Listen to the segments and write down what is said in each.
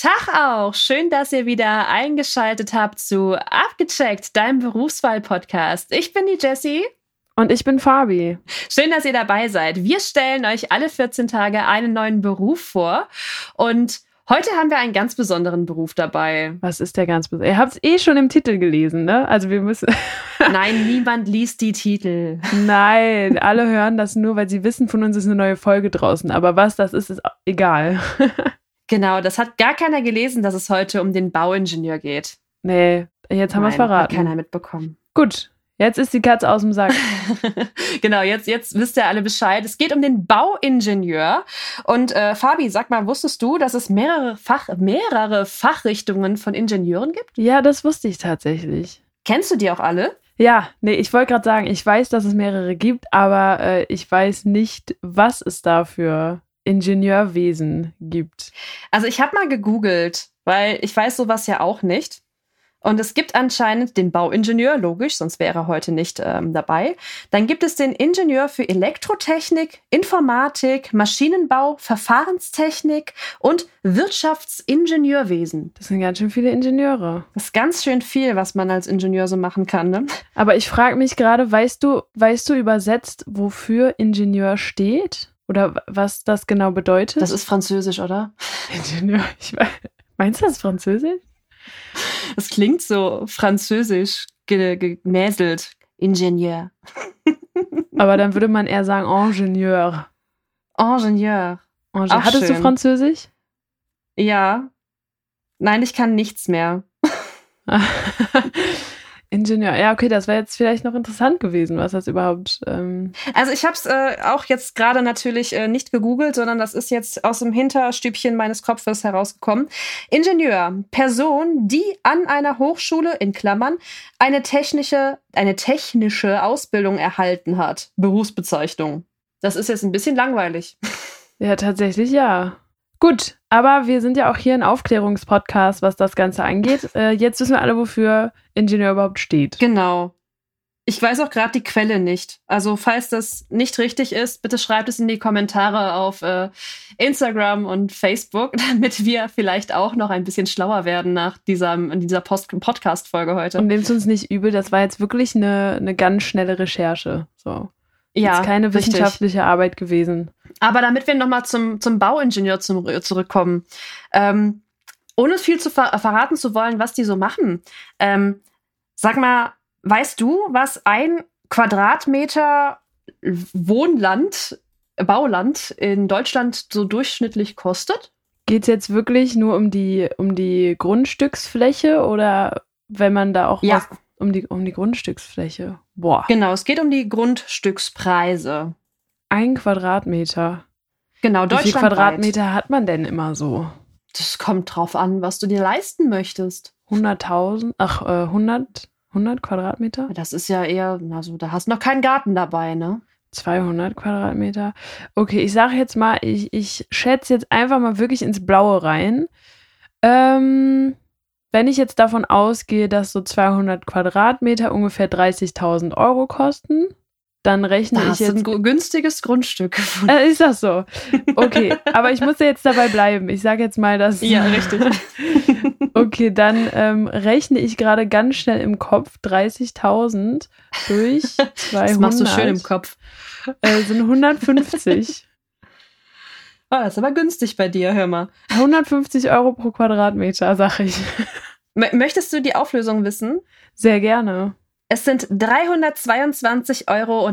Tag auch. Schön, dass ihr wieder eingeschaltet habt zu Abgecheckt, deinem Berufswahl-Podcast. Ich bin die Jessie. Und ich bin Fabi. Schön, dass ihr dabei seid. Wir stellen euch alle 14 Tage einen neuen Beruf vor. Und heute haben wir einen ganz besonderen Beruf dabei. Was ist der ganz besondere? Ihr habt es eh schon im Titel gelesen, ne? Also wir müssen. Nein, niemand liest die Titel. Nein, alle hören das nur, weil sie wissen, von uns ist eine neue Folge draußen. Aber was das ist, ist egal. Genau, das hat gar keiner gelesen, dass es heute um den Bauingenieur geht. Nee, jetzt haben wir es verraten. Hat keiner mitbekommen. Gut, jetzt ist die Katze aus dem Sack. genau, jetzt, jetzt wisst ihr alle Bescheid. Es geht um den Bauingenieur. Und äh, Fabi, sag mal, wusstest du, dass es mehrere, Fach, mehrere Fachrichtungen von Ingenieuren gibt? Ja, das wusste ich tatsächlich. Kennst du die auch alle? Ja, nee, ich wollte gerade sagen, ich weiß, dass es mehrere gibt, aber äh, ich weiß nicht, was es dafür Ingenieurwesen gibt? Also ich habe mal gegoogelt, weil ich weiß sowas ja auch nicht. Und es gibt anscheinend den Bauingenieur, logisch, sonst wäre er heute nicht ähm, dabei. Dann gibt es den Ingenieur für Elektrotechnik, Informatik, Maschinenbau, Verfahrenstechnik und Wirtschaftsingenieurwesen. Das sind ganz schön viele Ingenieure. Das ist ganz schön viel, was man als Ingenieur so machen kann. Ne? Aber ich frage mich gerade, weißt du, weißt du übersetzt, wofür Ingenieur steht? Oder was das genau bedeutet? Das ist Französisch, oder? Ingenieur. Ich weiß, meinst du das Französisch? Das klingt so französisch gemäselt. Ingenieur. Aber dann würde man eher sagen Ingenieur. Ingenieur. Ingenieur. Hattest schön. du Französisch? Ja. Nein, ich kann nichts mehr. Ingenieur. Ja, okay, das wäre jetzt vielleicht noch interessant gewesen, was das überhaupt. Ähm also ich habe es äh, auch jetzt gerade natürlich äh, nicht gegoogelt, sondern das ist jetzt aus dem Hinterstübchen meines Kopfes herausgekommen. Ingenieur, Person, die an einer Hochschule in Klammern eine technische, eine technische Ausbildung erhalten hat. Berufsbezeichnung. Das ist jetzt ein bisschen langweilig. Ja, tatsächlich ja. Gut, aber wir sind ja auch hier ein Aufklärungspodcast, was das Ganze angeht. Äh, jetzt wissen wir alle, wofür Ingenieur überhaupt steht. Genau. Ich weiß auch gerade die Quelle nicht. Also falls das nicht richtig ist, bitte schreibt es in die Kommentare auf äh, Instagram und Facebook, damit wir vielleicht auch noch ein bisschen schlauer werden nach dieser, dieser Podcast-Folge heute. Und nehmt uns nicht übel, das war jetzt wirklich eine, eine ganz schnelle Recherche. So. Ja, ist keine wissenschaftliche richtig. Arbeit gewesen. Aber damit wir nochmal zum, zum Bauingenieur zum, zurückkommen, ähm, ohne viel zu ver verraten zu wollen, was die so machen, ähm, sag mal, weißt du, was ein Quadratmeter Wohnland, Bauland in Deutschland so durchschnittlich kostet? Geht es jetzt wirklich nur um die, um die Grundstücksfläche oder wenn man da auch ja. was um die, um die Grundstücksfläche? Boah. Genau, es geht um die Grundstückspreise. Ein Quadratmeter. Genau, Deutschland. Wie viele Quadratmeter hat man denn immer so? Das kommt drauf an, was du dir leisten möchtest. 100.000? Ach, äh, 100, 100 Quadratmeter? Das ist ja eher, also da hast du noch keinen Garten dabei, ne? 200 Quadratmeter. Okay, ich sage jetzt mal, ich, ich schätze jetzt einfach mal wirklich ins Blaue rein. Ähm, wenn ich jetzt davon ausgehe, dass so 200 Quadratmeter ungefähr 30.000 Euro kosten, dann rechne da ich jetzt. ein günstiges Grundstück gefunden. Äh, ist das so? Okay, aber ich muss ja jetzt dabei bleiben. Ich sage jetzt mal, dass. Ja, richtig. okay, dann ähm, rechne ich gerade ganz schnell im Kopf 30.000 durch 200. Das machst du schön im Kopf. Äh, sind 150. Oh, das ist aber günstig bei dir, hör mal. 150 Euro pro Quadratmeter, sag ich. Möchtest du die Auflösung wissen? Sehr gerne. Es sind 322,98 Euro.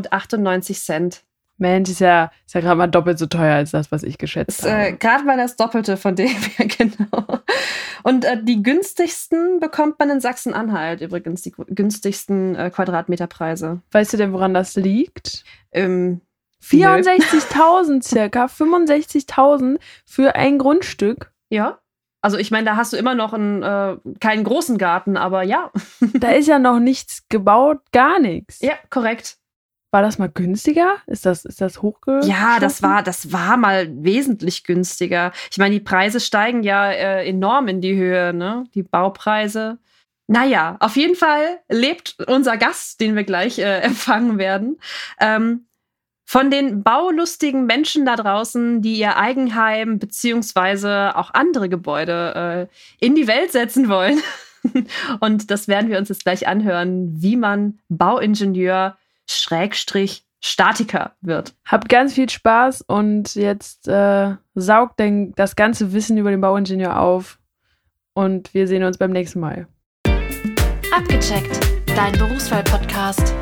Mensch, ist ja, ist ja gerade mal doppelt so teuer als das, was ich geschätzt ist, äh, habe. Äh, gerade mal das Doppelte von dem her, genau. Und äh, die günstigsten bekommt man in Sachsen-Anhalt übrigens, die günstigsten äh, Quadratmeterpreise. Weißt du denn, woran das liegt? Ähm, 64.000 circa, 65.000 für ein Grundstück. Ja. Also ich meine, da hast du immer noch einen, äh, keinen großen Garten, aber ja. da ist ja noch nichts gebaut, gar nichts. Ja, korrekt. War das mal günstiger? Ist das, ist das hochge? Ja, das war, das war mal wesentlich günstiger. Ich meine, die Preise steigen ja äh, enorm in die Höhe, ne? Die Baupreise. Naja, auf jeden Fall lebt unser Gast, den wir gleich äh, empfangen werden, ähm, Von den baulustigen Menschen da draußen, die ihr Eigenheim beziehungsweise auch andere Gebäude äh, in die Welt setzen wollen. Und das werden wir uns jetzt gleich anhören, wie man Bauingenieur Schrägstrich Statiker wird. Habt ganz viel Spaß und jetzt äh, saugt denn das ganze Wissen über den Bauingenieur auf. Und wir sehen uns beim nächsten Mal. Abgecheckt, dein Berufswahl-Podcast.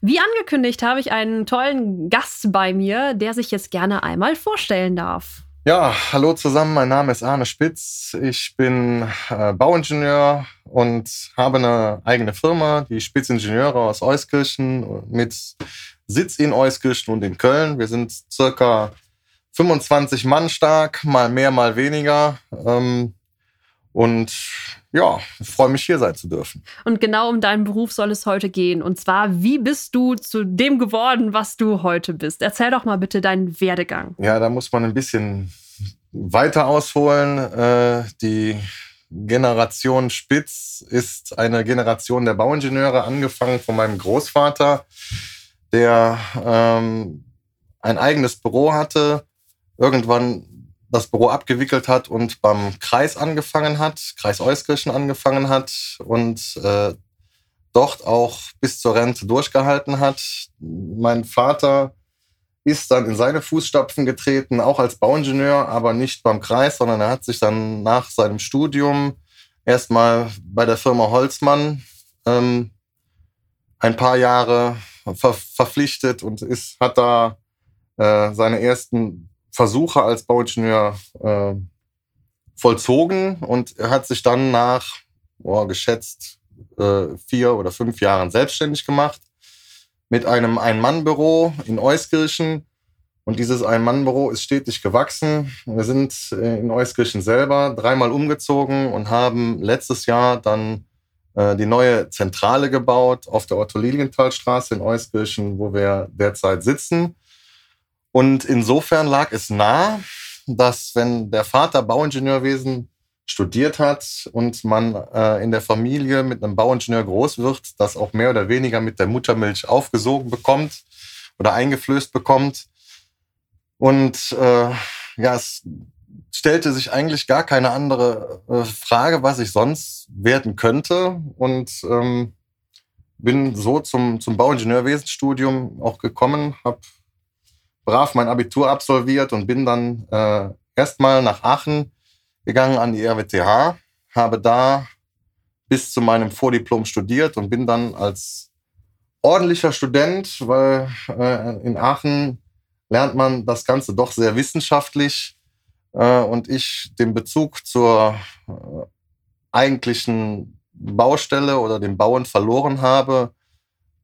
Wie angekündigt habe ich einen tollen Gast bei mir, der sich jetzt gerne einmal vorstellen darf. Ja, hallo zusammen, mein Name ist Arne Spitz. Ich bin äh, Bauingenieur und habe eine eigene Firma, die Spitzingenieure aus Euskirchen mit Sitz in Euskirchen und in Köln. Wir sind circa 25 Mann stark, mal mehr, mal weniger. Ähm, und ja, ich freue mich hier sein zu dürfen. Und genau um deinen Beruf soll es heute gehen. Und zwar, wie bist du zu dem geworden, was du heute bist? Erzähl doch mal bitte deinen Werdegang. Ja, da muss man ein bisschen weiter ausholen. Äh, die Generation Spitz ist eine Generation der Bauingenieure, angefangen von meinem Großvater, der ähm, ein eigenes Büro hatte, irgendwann das Büro abgewickelt hat und beim Kreis angefangen hat, Kreis Euskirchen angefangen hat und äh, dort auch bis zur Rente durchgehalten hat. Mein Vater ist dann in seine Fußstapfen getreten, auch als Bauingenieur, aber nicht beim Kreis, sondern er hat sich dann nach seinem Studium erstmal bei der Firma Holzmann ähm, ein paar Jahre ver verpflichtet und ist, hat da äh, seine ersten Versuche als Bauingenieur äh, vollzogen und er hat sich dann nach oh, geschätzt äh, vier oder fünf Jahren selbstständig gemacht mit einem Ein-Mann-Büro in Euskirchen. Und dieses Ein-Mann-Büro ist stetig gewachsen. Wir sind äh, in Euskirchen selber dreimal umgezogen und haben letztes Jahr dann äh, die neue Zentrale gebaut auf der Otto-Lilienthal-Straße in Euskirchen, wo wir derzeit sitzen. Und insofern lag es nah, dass wenn der Vater Bauingenieurwesen studiert hat und man äh, in der Familie mit einem Bauingenieur groß wird, das auch mehr oder weniger mit der Muttermilch aufgesogen bekommt oder eingeflößt bekommt. Und äh, ja, es stellte sich eigentlich gar keine andere äh, Frage, was ich sonst werden könnte. Und ähm, bin so zum, zum Bauingenieurwesenstudium auch gekommen, habe brav mein Abitur absolviert und bin dann äh, erstmal nach Aachen gegangen an die RWTH, habe da bis zu meinem Vordiplom studiert und bin dann als ordentlicher Student, weil äh, in Aachen lernt man das Ganze doch sehr wissenschaftlich äh, und ich den Bezug zur äh, eigentlichen Baustelle oder dem Bauen verloren habe,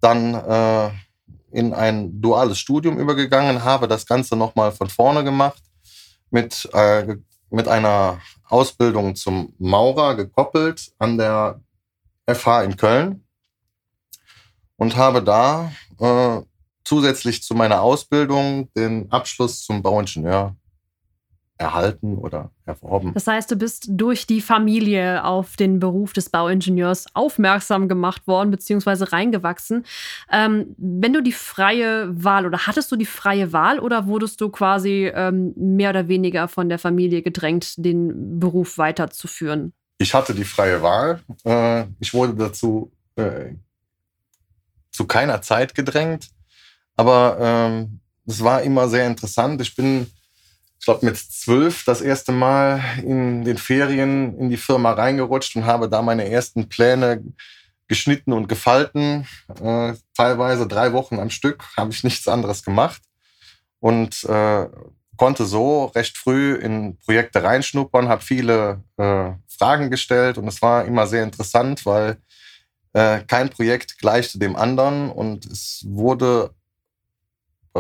dann äh, in ein duales Studium übergegangen, habe das Ganze nochmal von vorne gemacht, mit, äh, mit einer Ausbildung zum Maurer gekoppelt an der FH in Köln und habe da äh, zusätzlich zu meiner Ausbildung den Abschluss zum Bauingenieur erhalten oder erworben. Das heißt, du bist durch die Familie auf den Beruf des Bauingenieurs aufmerksam gemacht worden, beziehungsweise reingewachsen. Ähm, wenn du die freie Wahl oder hattest du die freie Wahl oder wurdest du quasi ähm, mehr oder weniger von der Familie gedrängt, den Beruf weiterzuführen? Ich hatte die freie Wahl. Äh, ich wurde dazu äh, zu keiner Zeit gedrängt, aber ähm, es war immer sehr interessant. Ich bin ich glaube, mit zwölf das erste Mal in den Ferien in die Firma reingerutscht und habe da meine ersten Pläne geschnitten und gefalten. Äh, teilweise drei Wochen am Stück habe ich nichts anderes gemacht und äh, konnte so recht früh in Projekte reinschnuppern, habe viele äh, Fragen gestellt und es war immer sehr interessant, weil äh, kein Projekt gleichte dem anderen und es wurde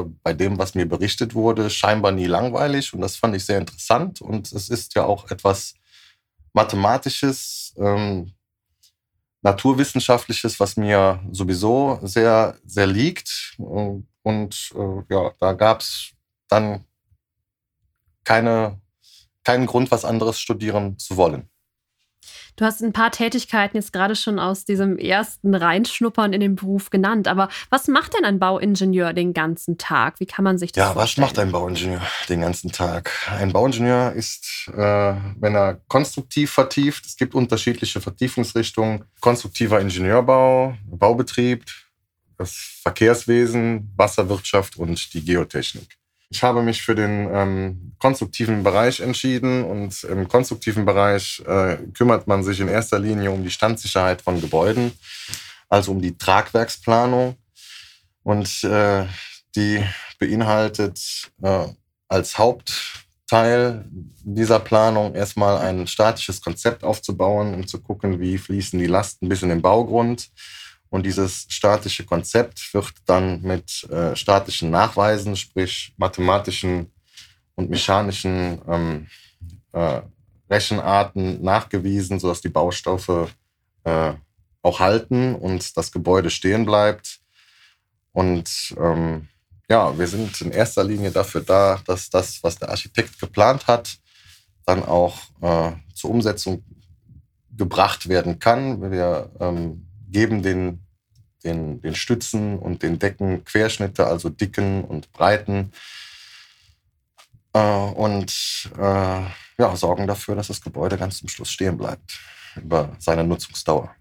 bei dem, was mir berichtet wurde, scheinbar nie langweilig. Und das fand ich sehr interessant. Und es ist ja auch etwas Mathematisches, ähm, Naturwissenschaftliches, was mir sowieso sehr, sehr liegt. Und äh, ja, da gab es dann keine, keinen Grund, was anderes studieren zu wollen. Du hast ein paar Tätigkeiten jetzt gerade schon aus diesem ersten Reinschnuppern in den Beruf genannt. Aber was macht denn ein Bauingenieur den ganzen Tag? Wie kann man sich das Ja, was vorstellen? macht ein Bauingenieur den ganzen Tag? Ein Bauingenieur ist, äh, wenn er konstruktiv vertieft, es gibt unterschiedliche Vertiefungsrichtungen, konstruktiver Ingenieurbau, Baubetrieb, das Verkehrswesen, Wasserwirtschaft und die Geotechnik. Ich habe mich für den ähm, konstruktiven Bereich entschieden und im konstruktiven Bereich äh, kümmert man sich in erster Linie um die Standsicherheit von Gebäuden, also um die Tragwerksplanung. Und äh, die beinhaltet äh, als Hauptteil dieser Planung erstmal ein statisches Konzept aufzubauen, um zu gucken, wie fließen die Lasten bis in den Baugrund. Und dieses statische Konzept wird dann mit äh, statischen Nachweisen, sprich mathematischen und mechanischen ähm, äh, Rechenarten nachgewiesen, sodass die Baustoffe äh, auch halten und das Gebäude stehen bleibt. Und ähm, ja, wir sind in erster Linie dafür da, dass das, was der Architekt geplant hat, dann auch äh, zur Umsetzung gebracht werden kann. Wir ähm, geben den, den, den Stützen und den Decken Querschnitte, also Dicken und Breiten. Äh, und äh, ja, sorgen dafür, dass das Gebäude ganz zum Schluss stehen bleibt über seine Nutzungsdauer.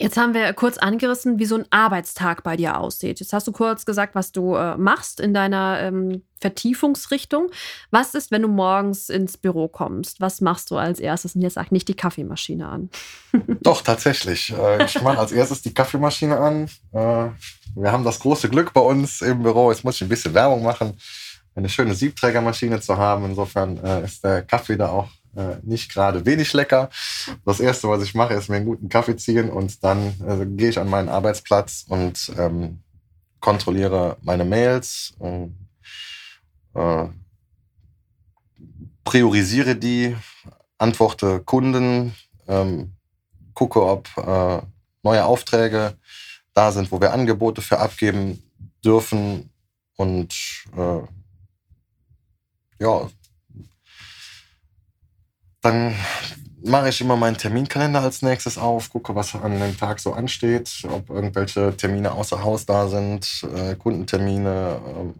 Jetzt haben wir kurz angerissen, wie so ein Arbeitstag bei dir aussieht. Jetzt hast du kurz gesagt, was du äh, machst in deiner ähm, Vertiefungsrichtung. Was ist, wenn du morgens ins Büro kommst? Was machst du als erstes? Und jetzt sag nicht die Kaffeemaschine an. Doch, tatsächlich. Äh, Ich mache als erstes die Kaffeemaschine an. Äh, Wir haben das große Glück bei uns im Büro, jetzt muss ich ein bisschen Werbung machen, eine schöne Siebträgermaschine zu haben. Insofern äh, ist der Kaffee da auch äh, nicht gerade wenig lecker. Das Erste, was ich mache, ist mir einen guten Kaffee ziehen und dann äh, gehe ich an meinen Arbeitsplatz und ähm, kontrolliere meine Mails, äh, priorisiere die, antworte Kunden, ähm, gucke, ob äh, neue Aufträge da sind, wo wir Angebote für abgeben dürfen und äh, ja, dann mache ich immer meinen Terminkalender als nächstes auf, gucke, was an dem Tag so ansteht, ob irgendwelche Termine außer Haus da sind, äh, Kundentermine, ähm,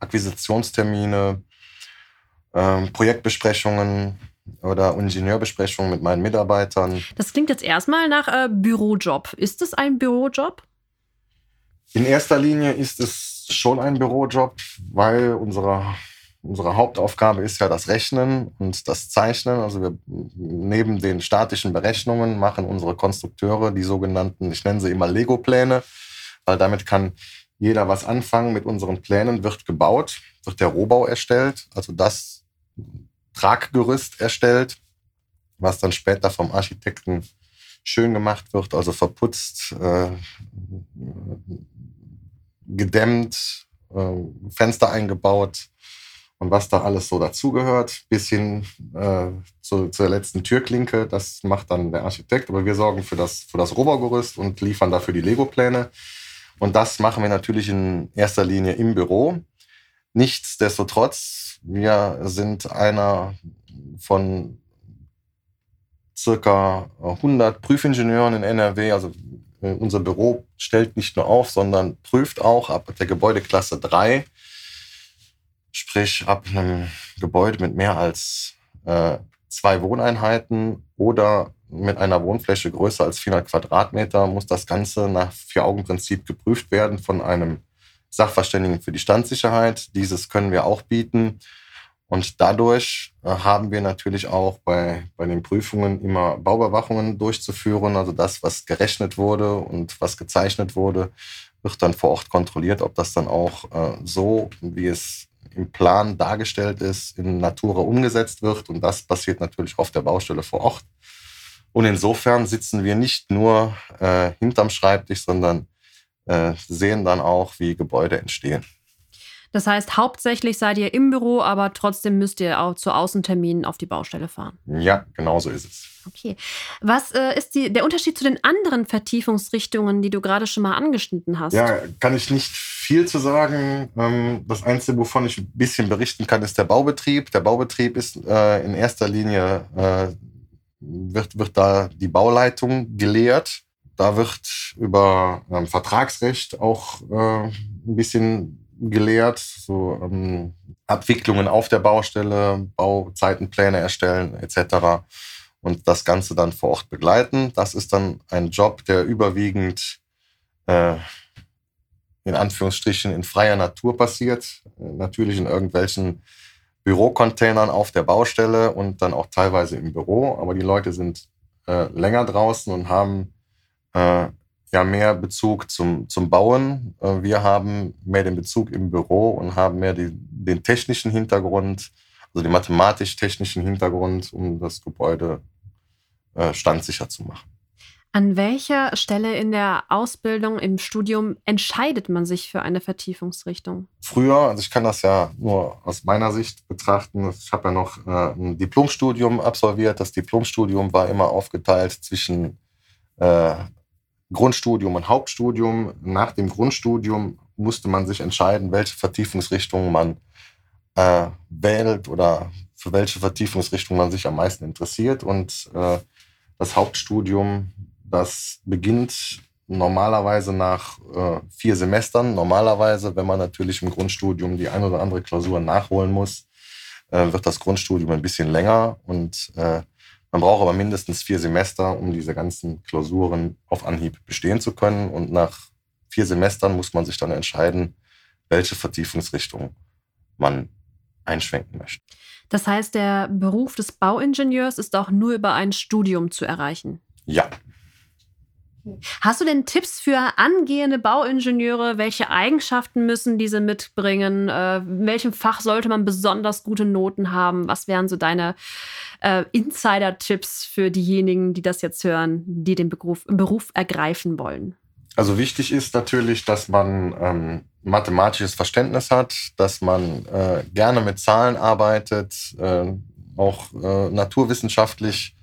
Akquisitionstermine, ähm, Projektbesprechungen oder Ingenieurbesprechungen mit meinen Mitarbeitern. Das klingt jetzt erstmal nach äh, Bürojob. Ist es ein Bürojob? In erster Linie ist es schon ein Bürojob, weil unsere, unsere Hauptaufgabe ist ja das Rechnen und das Zeichnen. Also wir neben den statischen Berechnungen machen unsere Konstrukteure die sogenannten, ich nenne sie immer Lego-Pläne, weil damit kann jeder was anfangen. Mit unseren Plänen wird gebaut, wird der Rohbau erstellt, also das Traggerüst erstellt, was dann später vom Architekten schön gemacht wird, also verputzt, äh, gedämmt, äh, Fenster eingebaut und was da alles so dazugehört, bis hin äh, zu, zur letzten Türklinke. Das macht dann der Architekt, aber wir sorgen für das, für das Rohbaugerüst und liefern dafür die Lego-Pläne. Und das machen wir natürlich in erster Linie im Büro. Nichtsdestotrotz, wir sind einer von circa 100 Prüfingenieuren in NRW. Also äh, unser Büro stellt nicht nur auf, sondern prüft auch ab der Gebäudeklasse 3. Sprich, ab einem Gebäude mit mehr als äh, zwei Wohneinheiten oder mit einer Wohnfläche größer als 400 Quadratmeter muss das Ganze nach Vier-Augen-Prinzip geprüft werden von einem Sachverständigen für die Standsicherheit. Dieses können wir auch bieten. Und dadurch äh, haben wir natürlich auch bei, bei den Prüfungen immer Bauüberwachungen durchzuführen. Also das, was gerechnet wurde und was gezeichnet wurde, wird dann vor Ort kontrolliert, ob das dann auch äh, so, wie es im Plan dargestellt ist, in Natura umgesetzt wird. Und das passiert natürlich auf der Baustelle vor Ort. Und insofern sitzen wir nicht nur äh, hinterm Schreibtisch, sondern äh, sehen dann auch, wie Gebäude entstehen. Das heißt, hauptsächlich seid ihr im Büro, aber trotzdem müsst ihr auch zu Außenterminen auf die Baustelle fahren. Ja, genau so ist es. Okay. Was äh, ist die, der Unterschied zu den anderen Vertiefungsrichtungen, die du gerade schon mal angeschnitten hast? Ja, kann ich nicht viel zu sagen. Ähm, Das Einzige, wovon ich ein bisschen berichten kann, ist der Baubetrieb. Der Baubetrieb ist äh, in erster Linie, äh, wird, wird da die Bauleitung gelehrt. Da wird über ähm, Vertragsrecht auch äh, ein bisschen gelehrt, so ähm, Abwicklungen auf der Baustelle, Bauzeitenpläne erstellen etc. Und das Ganze dann vor Ort begleiten. Das ist dann ein Job, der überwiegend äh, in Anführungsstrichen in freier Natur passiert. Natürlich in irgendwelchen Bürocontainern auf der Baustelle und dann auch teilweise im Büro. Aber die Leute sind äh, länger draußen und haben äh, ja mehr Bezug zum, zum Bauen. Äh, wir haben mehr den Bezug im Büro und haben mehr die, den technischen Hintergrund, also den mathematisch-technischen Hintergrund, um das Gebäude äh, standsicher zu machen. An welcher Stelle in der Ausbildung, im Studium entscheidet man sich für eine Vertiefungsrichtung? Früher, also ich kann das ja nur aus meiner Sicht betrachten, ich habe ja noch äh, ein Diplomstudium absolviert. Das Diplomstudium war immer aufgeteilt zwischen äh, Grundstudium und Hauptstudium. Nach dem Grundstudium musste man sich entscheiden, welche Vertiefungsrichtung man äh, wählt oder für welche Vertiefungsrichtung man sich am meisten interessiert. Und äh, das Hauptstudium das beginnt normalerweise nach äh, vier Semestern. Normalerweise, wenn man natürlich im Grundstudium die ein oder andere Klausur nachholen muss, äh, wird das Grundstudium ein bisschen länger und äh, man braucht aber mindestens vier Semester, um diese ganzen Klausuren auf Anhieb bestehen zu können. Und nach vier Semestern muss man sich dann entscheiden, welche Vertiefungsrichtung man einschwenken möchte. Das heißt, der Beruf des Bauingenieurs ist auch nur über ein Studium zu erreichen. Ja, Hast du denn Tipps für angehende Bauingenieure? Welche Eigenschaften müssen diese mitbringen? Äh, in welchem Fach sollte man besonders gute Noten haben? Was wären so deine äh, Insider-Tipps für diejenigen, die das jetzt hören, die den Beruf, Beruf ergreifen wollen? Also wichtig ist natürlich, dass man ähm, mathematisches Verständnis hat, dass man äh, gerne mit Zahlen arbeitet, äh, auch äh, naturwissenschaftlich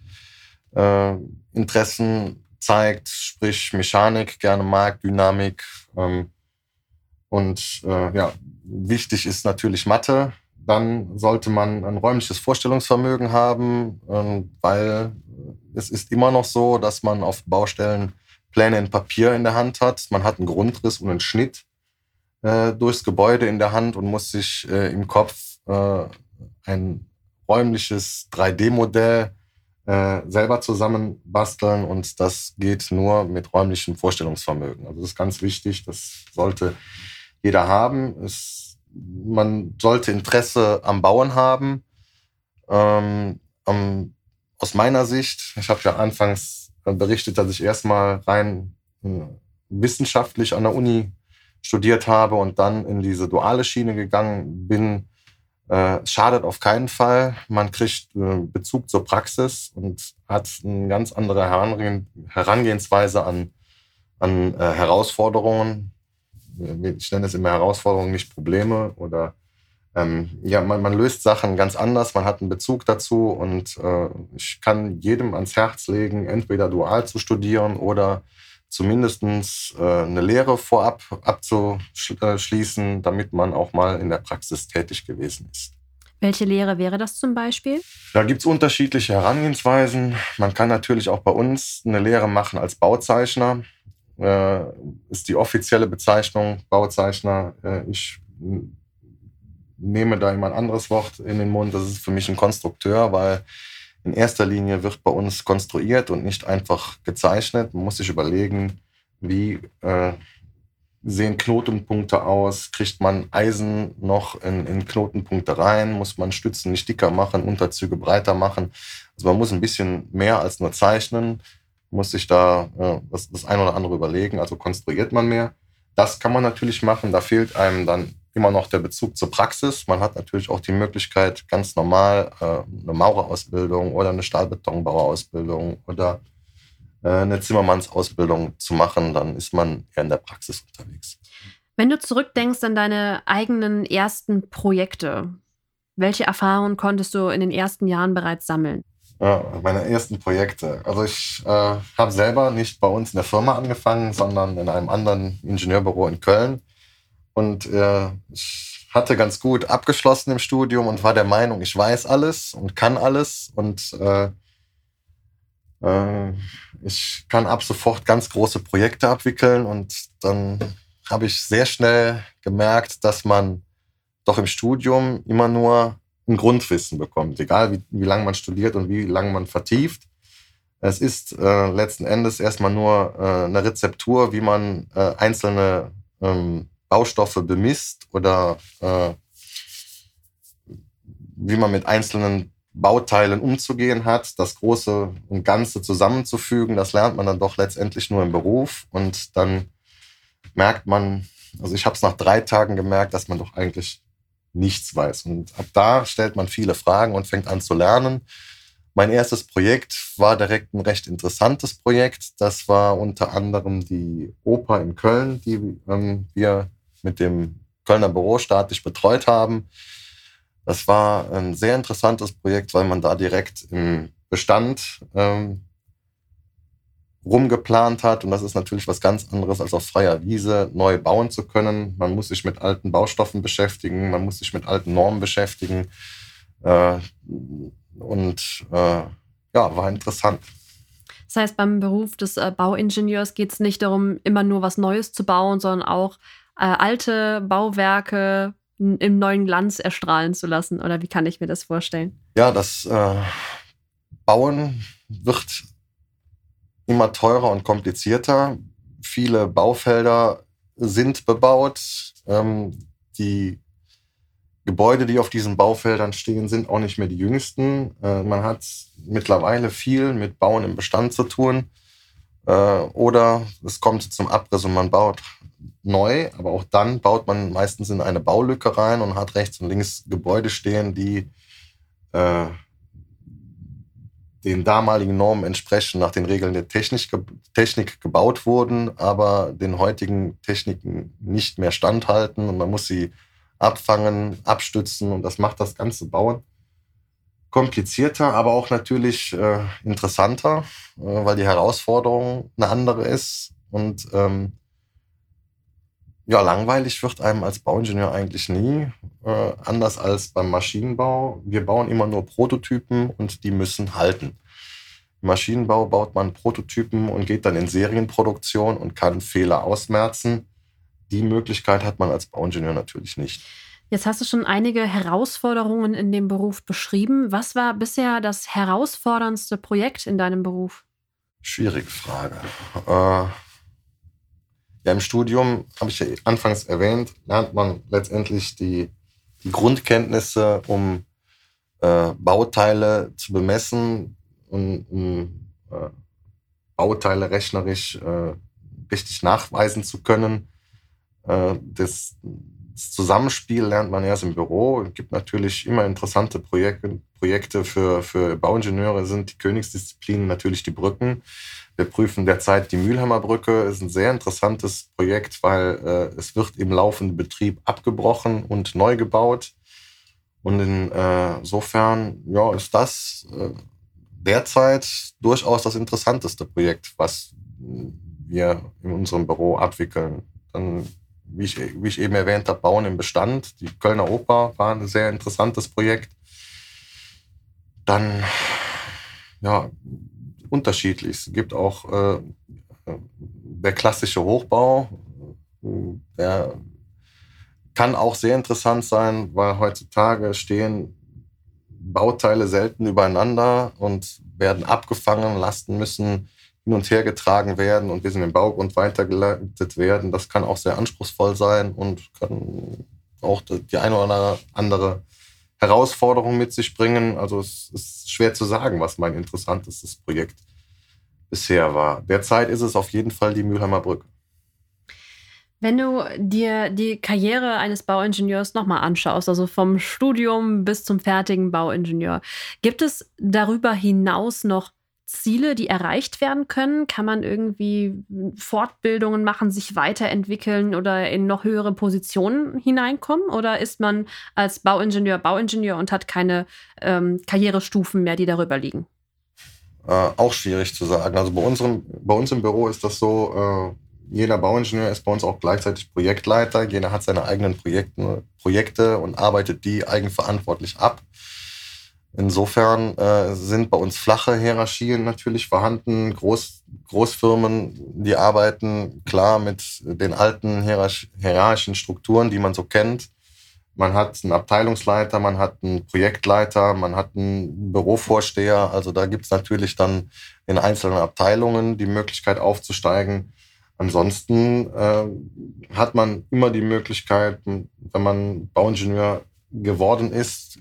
äh, Interessen zeigt, sprich Mechanik gerne mag, Dynamik. Ähm, und äh, ja, wichtig ist natürlich Mathe. Dann sollte man ein räumliches Vorstellungsvermögen haben, ähm, weil es ist immer noch so, dass man auf Baustellen Pläne in Papier in der Hand hat. Man hat einen Grundriss und einen Schnitt äh, durchs Gebäude in der Hand und muss sich äh, im Kopf äh, ein räumliches 3D-Modell äh, selber zusammenbasteln und das geht nur mit räumlichem Vorstellungsvermögen. Also das ist ganz wichtig, das sollte jeder haben. Es, man sollte Interesse am Bauen haben. Ähm, um, aus meiner Sicht, ich habe ja anfangs berichtet, dass ich erstmal rein äh, wissenschaftlich an der Uni studiert habe und dann in diese duale Schiene gegangen bin, äh, schadet auf keinen Fall. Man kriegt äh, Bezug zur Praxis und hat eine ganz andere Herangehensweise an, an äh, Herausforderungen. Ich nenne es immer Herausforderungen, nicht Probleme. Oder ähm, ja, man, man, löst Sachen ganz anders, man hat einen Bezug dazu und ich kann jedem ans Herz legen, entweder dual zu studieren oder zumindest äh, eine Lehre vorab abzuschließen, damit man auch mal in der Praxis tätig gewesen ist. Welche Lehre wäre das zum Beispiel? Da gibt es unterschiedliche Herangehensweisen. Man kann natürlich auch bei uns eine Lehre machen als Bauzeichner. Äh, ist die offizielle Bezeichnung Bauzeichner. Äh, ich nehme da immer ein anderes Wort in den Mund. Das ist für mich ein Konstrukteur, weil in erster Linie wird bei uns konstruiert und nicht einfach gezeichnet. Man muss sich überlegen, wie äh, sehen Knotenpunkte aus? Kriegt man Eisen noch in, in, Knotenpunkte rein? Muss man Stützen nicht dicker machen, Unterzüge breiter machen? Also man muss ein bisschen mehr als nur zeichnen, muss sich da äh, das, das ein oder andere überlegen. Also konstruiert man mehr. Das kann man natürlich machen. Da fehlt einem dann immer noch der Bezug zur Praxis. Man hat natürlich auch die Möglichkeit, ganz normal äh, eine Maurerausbildung oder eine Stahlbetonbauerausbildung oder äh, eine Zimmermannsausbildung zu machen. Dann ist man eher in der Praxis unterwegs. Wenn du zurückdenkst an deine eigenen ersten Projekte, welche Erfahrungen konntest du in den ersten Jahren bereits sammeln? Ja, meine ersten Projekte. Also ich äh, habe selber nicht bei uns in der Firma angefangen, sondern in einem anderen Ingenieurbüro in Köln. Und äh, ich hatte ganz gut abgeschlossen im Studium und war der Meinung, ich weiß alles und kann alles. Und äh, Äh, ich kann ab sofort ganz große Projekte abwickeln und dann habe ich sehr schnell gemerkt, dass man doch im Studium immer nur ein Grundwissen bekommt, egal wie, wie lange man studiert und wie lange man vertieft. Es ist äh, letzten Endes erstmal nur äh, eine Rezeptur, wie man äh, einzelne ähm, Baustoffe bemisst oder äh, wie man mit einzelnen Bauteilen umzugehen hat, das Große und Ganze zusammenzufügen, das lernt man dann doch letztendlich nur im Beruf und dann merkt man, also ich habe es nach drei Tagen gemerkt, dass man doch eigentlich nichts weiß. Und ab da stellt man viele Fragen und fängt an zu lernen. Mein erstes Projekt war direkt ein recht interessantes Projekt. Das war unter anderem die Oper in Köln, die ähm, wir mit dem Kölner Büro staatlich betreut haben. Das war ein sehr interessantes Projekt, weil man da direkt im Bestand ähm, rumgeplant hat. Und das ist natürlich was ganz anderes, als auf freier Wiese neu bauen zu können. Man muss sich mit alten Baustoffen beschäftigen, man muss sich mit alten Normen beschäftigen. Äh, und äh, ja, war interessant. Das heißt, beim Beruf des äh, Bauingenieurs geht es nicht darum, immer nur was Neues zu bauen, sondern auch äh, alte Bauwerke im neuen Glanz erstrahlen zu lassen. Oder wie kann ich mir das vorstellen? Ja, das äh, Bauen wird immer teurer und komplizierter. Viele Baufelder sind bebaut. Ähm, die Gebäude, die auf diesen Baufeldern stehen, sind auch nicht mehr die jüngsten. Äh, man hat mittlerweile viel mit Bauen im Bestand zu tun. Äh, oder es kommt zum Abriss und man baut neu, aber auch dann baut man meistens in eine Baulücke rein und hat rechts und links Gebäude stehen, die äh, den damaligen Normen entsprechen, nach den Regeln der Technik, Technik gebaut wurden, aber den heutigen Techniken nicht mehr standhalten und man muss sie abfangen, abstützen und das macht das ganze Bauen komplizierter, aber auch natürlich äh, interessanter, äh, weil die Herausforderung eine andere ist und ähm, ja, langweilig wird einem als Bauingenieur eigentlich nie, äh, anders als beim Maschinenbau. Wir bauen immer nur Prototypen und die müssen halten. Im Maschinenbau baut man Prototypen und geht dann in Serienproduktion und kann Fehler ausmerzen. Die Möglichkeit hat man als Bauingenieur natürlich nicht. Jetzt hast du schon einige Herausforderungen in dem Beruf beschrieben. Was war bisher das herausforderndste Projekt in deinem Beruf? Schwierige Frage. Äh, ja, im Studium, habe ich ja anfangs erwähnt, lernt man letztendlich die, die Grundkenntnisse, um äh, Bauteile zu bemessen und um äh, Bauteile rechnerisch äh, richtig nachweisen zu können. Äh, das, das Zusammenspiel lernt man erst im Büro. Es gibt natürlich immer interessante Projekte, Projekte für, für Bauingenieure, sind die Königsdisziplinen natürlich die Brücken. Wir prüfen derzeit die Mühlheimer Brücke. Ist ein sehr interessantes Projekt, weil äh, es wird im laufenden Betrieb abgebrochen und neu gebaut. Und insofern äh, ja, ist das äh, derzeit durchaus das interessanteste Projekt, was wir in unserem Büro abwickeln. Dann wie ich, wie ich eben erwähnt habe, Bauen im Bestand. Die Kölner Oper war ein sehr interessantes Projekt. Dann, ja, unterschiedlich. Es gibt auch äh, der klassische Hochbau, der kann auch sehr interessant sein, weil heutzutage stehen Bauteile selten übereinander und werden abgefangen, Lasten müssen hin und her getragen werden und bis in den Baugrund weitergeleitet werden. Das kann auch sehr anspruchsvoll sein und kann auch die eine oder andere Herausforderung mit sich bringen. Also es ist schwer zu sagen, was mein interessantestes Projekt bisher war. Derzeit ist es auf jeden Fall die Mülheimer Brücke. Wenn du dir die Karriere eines Bauingenieurs nochmal anschaust, also vom Studium bis zum fertigen Bauingenieur, gibt es darüber hinaus noch Ziele, die erreicht werden können? Kann man irgendwie Fortbildungen machen, sich weiterentwickeln oder in noch höhere Positionen hineinkommen? Oder ist man als Bauingenieur Bauingenieur und hat keine ähm, Karrierestufen mehr, die darüber liegen? Äh, auch schwierig zu sagen. Also bei, unserem, bei uns im Büro ist das so, äh, jeder Bauingenieur ist bei uns auch gleichzeitig Projektleiter. Jeder hat seine eigenen Projekte, Projekte und arbeitet die eigenverantwortlich ab. Insofern äh, sind bei uns flache Hierarchien natürlich vorhanden. Groß, Großfirmen, die arbeiten klar mit den alten hierarch hierarchischen Strukturen, die man so kennt. Man hat einen Abteilungsleiter, man hat einen Projektleiter, man hat einen Bürovorsteher. Also da gibt es natürlich dann in einzelnen Abteilungen die Möglichkeit aufzusteigen. Ansonsten äh, hat man immer die Möglichkeit, wenn man Bauingenieur geworden ist,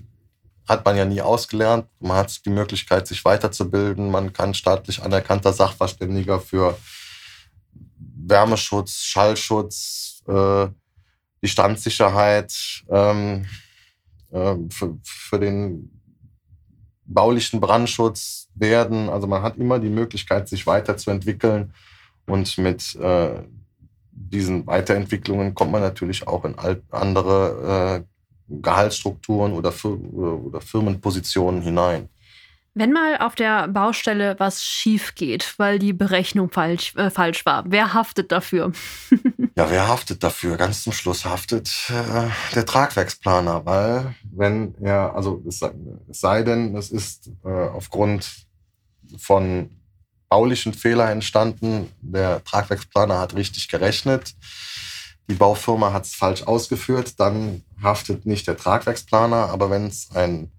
hat man ja nie ausgelernt. Man hat die Möglichkeit, sich weiterzubilden. Man kann staatlich anerkannter Sachverständiger für Wärmeschutz, Schallschutz, äh, die Standsicherheit, ähm, äh, für, für den baulichen Brandschutz werden. Also man hat immer die Möglichkeit, sich weiterzuentwickeln. Und mit äh, diesen Weiterentwicklungen kommt man natürlich auch in andere äh, Gehaltsstrukturen oder, oder Firmenpositionen hinein. Wenn mal auf der Baustelle was schief geht, weil die Berechnung falsch, äh, falsch war, wer haftet dafür? ja, wer haftet dafür? Ganz zum Schluss haftet äh, der Tragwerksplaner, weil wenn er, also es sei, es sei denn, es ist äh, aufgrund von baulichen Fehlern entstanden, der Tragwerksplaner hat richtig gerechnet, die Baufirma hat es falsch ausgeführt, dann haftet nicht der Tragwerksplaner, aber wenn es ein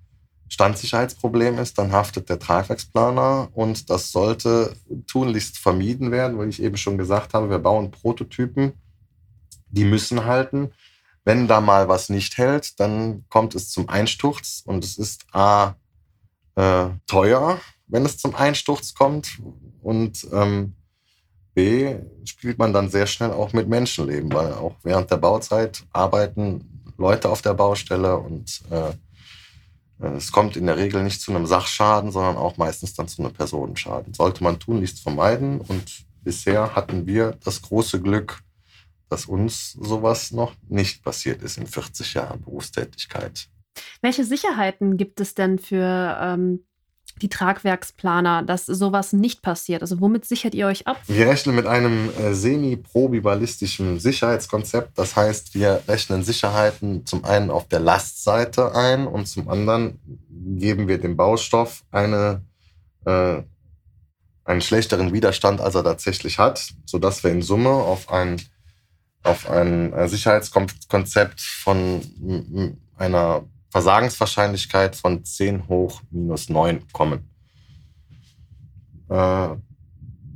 Standsicherheitsproblem ist, dann haftet der Tragwerksplaner und das sollte tunlichst vermieden werden, weil ich eben schon gesagt habe, wir bauen Prototypen, die müssen halten. Wenn da mal was nicht hält, dann kommt es zum Einsturz und es ist A äh, teuer, wenn es zum Einsturz kommt und ähm, B spielt man dann sehr schnell auch mit Menschenleben, weil auch während der Bauzeit arbeiten Leute auf der Baustelle und äh, es kommt in der Regel nicht zu einem Sachschaden, sondern auch meistens dann zu einem Personenschaden. Sollte man tunlichst vermeiden und bisher hatten wir das große Glück, dass uns sowas noch nicht passiert ist in 40 Jahren Berufstätigkeit. Welche Sicherheiten gibt es denn für ähm, die Tragwerksplaner, dass sowas nicht passiert? Also womit sichert ihr euch ab? Wir rechnen mit einem äh, semi-probiballistischen Sicherheitskonzept. Das heißt, wir rechnen Sicherheiten zum einen auf der Lastseite ein und zum anderen geben wir dem Baustoff eine, äh, einen schlechteren Widerstand, als er tatsächlich hat, sodass wir in Summe auf ein, auf ein äh, Sicherheitskonzept von einer Versagenswahrscheinlichkeit von 10 hoch minus 9 kommen. Äh,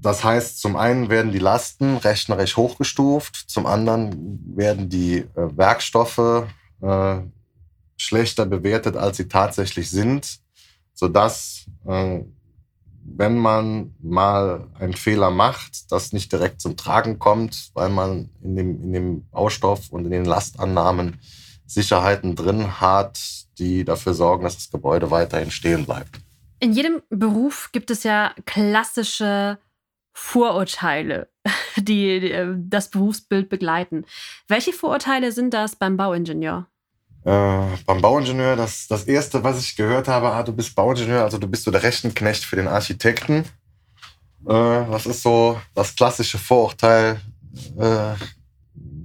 das heißt, zum einen werden die Lasten rechnerisch hochgestuft, zum anderen werden die äh, Werkstoffe äh, schlechter bewertet, als sie tatsächlich sind, sodass, wenn man mal einen Fehler macht, das nicht direkt zum Tragen kommt, weil man in dem, in dem Baustoff und in den Lastannahmen Sicherheiten drin hat, die dafür sorgen, dass das Gebäude weiterhin stehen bleibt. In jedem Beruf gibt es ja klassische Vorurteile, die, die äh, das Berufsbild begleiten. Welche Vorurteile sind das beim Bauingenieur? Äh, beim Bauingenieur, das, das erste, was ich gehört habe, ah, du bist Bauingenieur, also du bist so der Rechenknecht für den Architekten. Äh, das ist so das klassische Vorurteil, äh,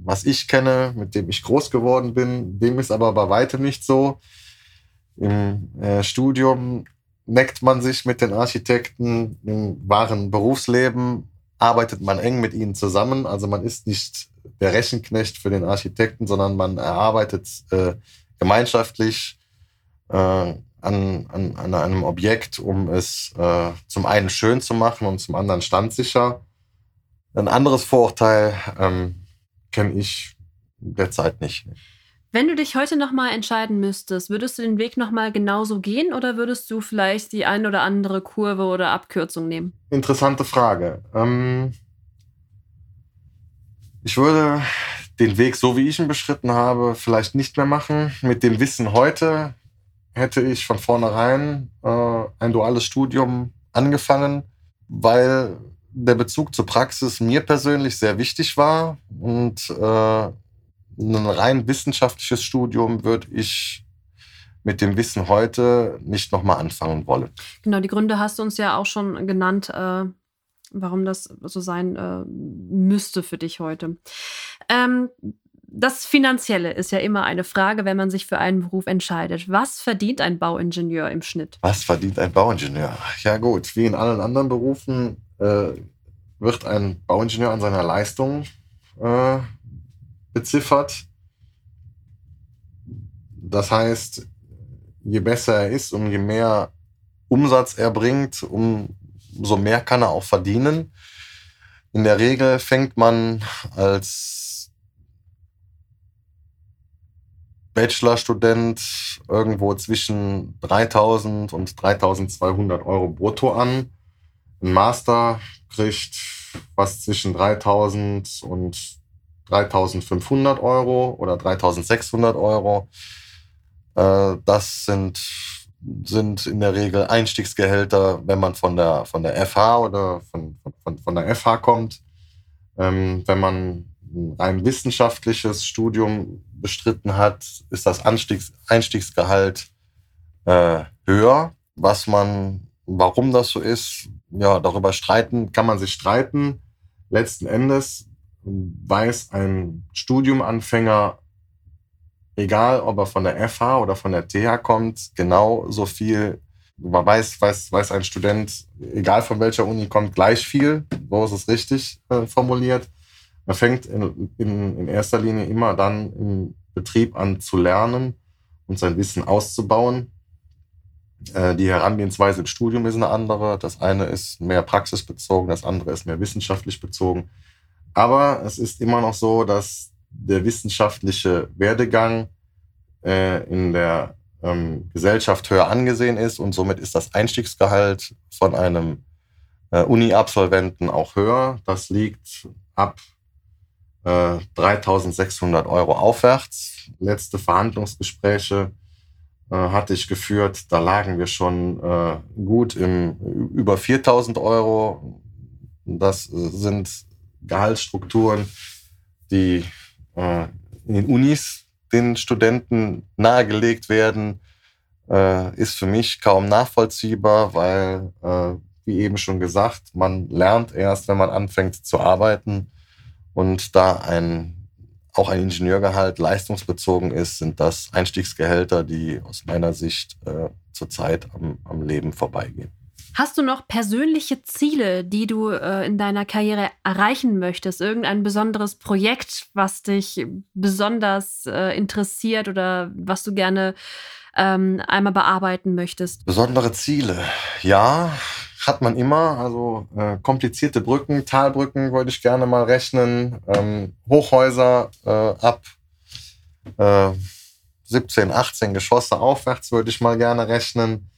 was ich kenne, mit dem ich groß geworden bin. Dem ist aber bei weitem nicht so. Im äh, Studium neckt man sich mit den Architekten. Im wahren Berufsleben arbeitet man eng mit ihnen zusammen. Also man ist nicht der Rechenknecht für den Architekten, sondern man erarbeitet äh, gemeinschaftlich äh, an, an, an einem Objekt, um es äh, zum einen schön zu machen und zum anderen standsicher. Ein anderes Vorurteil, ähm, kenne ich derzeit nicht. Wenn du dich heute nochmal entscheiden müsstest, würdest du den Weg nochmal genauso gehen oder würdest du vielleicht die ein oder andere Kurve oder Abkürzung nehmen? Interessante Frage. Ähm ich würde den Weg, so wie ich ihn beschritten habe, vielleicht nicht mehr machen. Mit dem Wissen heute hätte ich von vornherein äh, ein duales Studium angefangen, weil der Bezug zur Praxis mir persönlich sehr wichtig war und äh, ein rein wissenschaftliches Studium würde ich mit dem Wissen heute nicht nochmal anfangen wollen. Genau, die Gründe hast du uns ja auch schon genannt, äh, warum das so sein äh, müsste für dich heute. Ähm, das Finanzielle ist ja immer eine Frage, wenn man sich für einen Beruf entscheidet. Was verdient ein Bauingenieur im Schnitt? Was verdient ein Bauingenieur? Ja gut, wie in allen anderen Berufen äh, wird ein Bauingenieur an seiner Leistung äh, beziffert. Das heißt, je besser er ist und je mehr Umsatz er bringt, umso mehr kann er auch verdienen. In der Regel fängt man als Bachelorstudent irgendwo zwischen 3000 und 3200 Euro brutto an. Ein Master kriegt was zwischen 3000 und 3500 Euro oder 3600 Euro. Äh, das sind, sind in der Regel Einstiegsgehälter, wenn man von der, von der FH oder von, von, von der FH kommt. Ähm, wenn man ein rein wissenschaftliches Studium bestritten hat, ist das Einstiegsgehalt äh, höher. Was man, warum das so ist, ja, darüber streiten, kann man sich streiten. Letzten Endes weiß ein Studiumanfänger egal ob er von der FH oder von der TH kommt, genau so viel, man weiß, weiß, weiß ein Student, egal von welcher Uni kommt, gleich viel, so ist es richtig äh, formuliert. Man fängt in, in, in erster Linie immer dann im Betrieb an zu lernen und sein Wissen auszubauen. Äh, die Herangehensweise im Studium ist eine andere. Das eine ist mehr praxisbezogen, das andere ist mehr wissenschaftlich bezogen. Aber es ist immer noch so, dass der wissenschaftliche Werdegang äh, in der ähm, Gesellschaft höher angesehen ist und somit ist das Einstiegsgehalt von einem äh, Uni-Absolventen auch höher. Das liegt ab äh, 3600 Euro aufwärts. Letzte Verhandlungsgespräche äh, hatte ich geführt, da lagen wir schon äh, gut im über 4000 Euro. Das sind Gehaltsstrukturen, die äh, in den Unis den Studenten nahegelegt werden, äh, ist für mich kaum nachvollziehbar, weil, äh, wie eben schon gesagt, man lernt erst, wenn man anfängt zu arbeiten. Und da ein, auch ein Ingenieurgehalt leistungsbezogen ist, sind das Einstiegsgehälter, die aus meiner Sicht äh, zurzeit am, am Leben vorbeigehen. Hast du noch persönliche Ziele, die du äh, in deiner Karriere erreichen möchtest? Irgendein besonderes Projekt, was dich besonders äh, interessiert oder was du gerne ähm, einmal bearbeiten möchtest? Besondere Ziele, ja, hat man immer. Also äh, komplizierte Brücken, Talbrücken wollte ich gerne mal rechnen. Ähm, Hochhäuser äh, ab 17, äh, 18 Geschosse aufwärts würde ich mal gerne rechnen.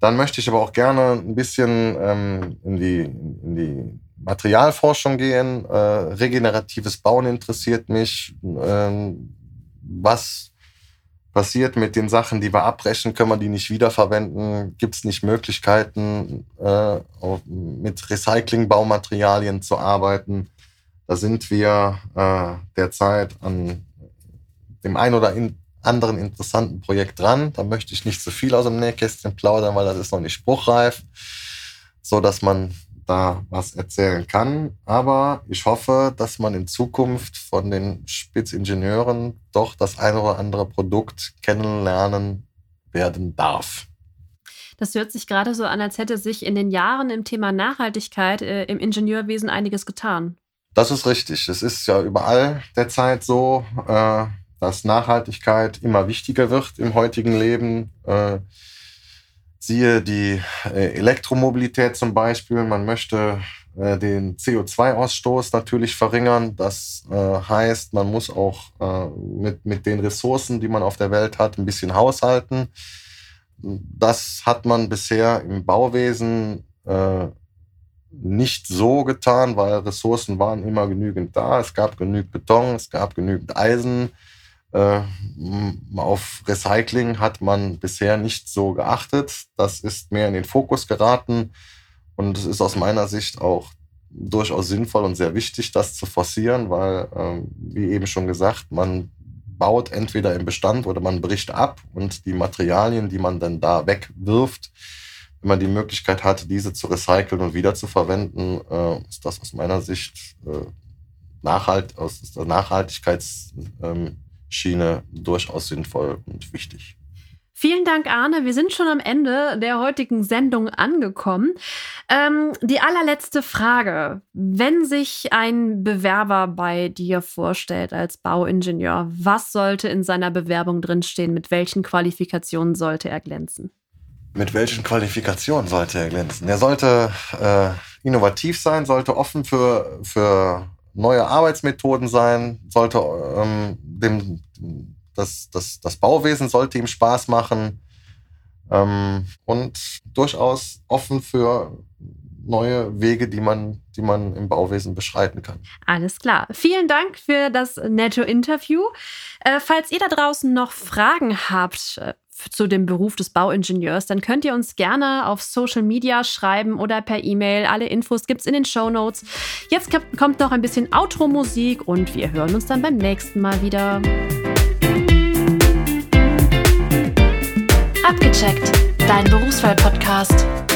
Dann möchte ich aber auch gerne ein bisschen ähm, in, die, in die Materialforschung gehen. Äh, regeneratives Bauen interessiert mich. Ähm, was passiert mit den Sachen, die wir abbrechen? Können wir die nicht wiederverwenden? Gibt es nicht Möglichkeiten, äh, mit Recycling-Baumaterialien zu arbeiten? Da sind wir äh, derzeit an dem ein oder in, anderen interessanten Projekt dran. Da möchte ich nicht zu viel aus dem Nähkästchen plaudern, weil das ist noch nicht spruchreif, so dass man da was erzählen kann. Aber ich hoffe, dass man in Zukunft von den Spitzingenieuren doch das eine oder andere Produkt kennenlernen werden darf. Das hört sich gerade so an, als hätte sich in den Jahren im Thema Nachhaltigkeit äh, im Ingenieurwesen einiges getan. Das ist richtig. Es ist ja überall derzeit so. Äh, dass Nachhaltigkeit immer wichtiger wird im heutigen Leben. Äh, siehe die äh, Elektromobilität zum Beispiel. Man möchte äh, den CO2-Ausstoß natürlich verringern. Das äh, heißt, man muss auch mit, mit den Ressourcen, die man auf der Welt hat, ein bisschen haushalten. Das hat man bisher im Bauwesen nicht so getan, weil Ressourcen waren immer genügend da. Es gab genügend Beton, es gab genügend Eisen. Äh, auf Recycling hat man bisher nicht so geachtet. Das ist mehr in den Fokus geraten. Und es ist aus meiner Sicht auch durchaus sinnvoll und sehr wichtig, das zu forcieren, weil, äh, wie eben schon gesagt, man baut entweder im Bestand oder man bricht ab und die Materialien, die man dann da wegwirft, wenn man die Möglichkeit hat, diese zu recyceln und wieder zu verwenden, äh, ist das aus meiner Sicht äh, Nachhalt, aus der Nachhaltigkeitsschiene ähm, durchaus sinnvoll und wichtig. Vielen Dank, Arne. Wir sind schon am Ende der heutigen Sendung angekommen. Ähm, die allerletzte Frage. Wenn sich ein Bewerber bei dir vorstellt als Bauingenieur, was sollte in seiner Bewerbung drinstehen? Mit welchen Qualifikationen sollte er glänzen? Mit welchen Qualifikationen sollte er glänzen? Er sollte äh, innovativ sein, sollte offen für, für neue Arbeitsmethoden sein, sollte ähm, dem das, das, das Bauwesen sollte ihm Spaß machen ähm, und durchaus offen für neue Wege, die man, die man im Bauwesen beschreiten kann. Alles klar. Vielen Dank für das nette Interview. Äh, falls ihr da draußen noch Fragen habt, äh, zu dem Beruf des Bauingenieurs, dann könnt ihr uns gerne auf Social Media schreiben oder per E-Mail. Alle Infos gibt es in den Show Notes. Jetzt kommt noch ein bisschen Outro-Musik und wir hören uns dann beim nächsten Mal wieder. Abgecheckt, dein Berufswahl-Podcast.